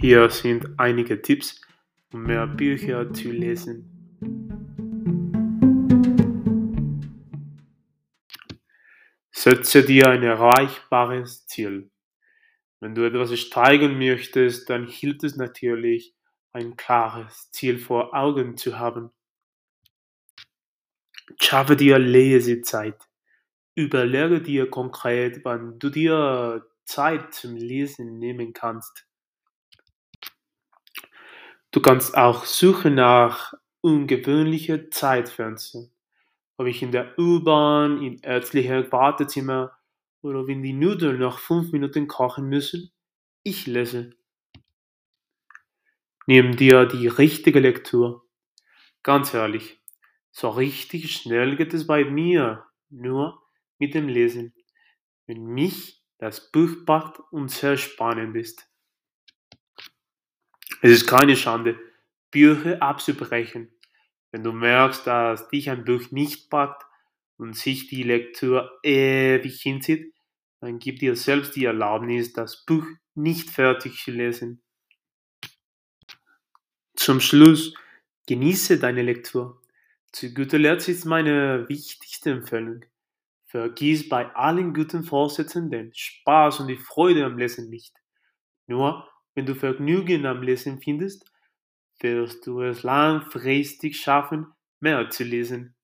Hier sind einige Tipps, um mehr Bücher zu lesen. Setze dir ein erreichbares Ziel. Wenn du etwas steigern möchtest, dann hilft es natürlich, ein klares Ziel vor Augen zu haben. Schaffe dir Lesezeit. Überlege dir konkret, wann du dir Zeit zum Lesen nehmen kannst. Du kannst auch suchen nach ungewöhnlichen Zeitfenstern, ob ich in der U-Bahn, in ärztlicher Wartezimmer oder wenn die Nudeln noch fünf Minuten kochen müssen. Ich lese. Nimm dir die richtige Lektur. Ganz ehrlich, so richtig schnell geht es bei mir nur mit dem Lesen, wenn mich das Buch packt und sehr spannend ist. Es ist keine Schande, Bücher abzubrechen. Wenn du merkst, dass dich ein Buch nicht packt und sich die Lektüre ewig hinzieht, dann gib dir selbst die Erlaubnis, das Buch nicht fertig zu lesen. Zum Schluss, genieße deine Lektur. Zu guter Letzt ist meine wichtigste Empfehlung. Vergiss bei allen guten Vorsätzen den Spaß und die Freude am Lesen nicht. Nur wenn du Vergnügen am Lesen findest, wirst du es langfristig schaffen, mehr zu lesen.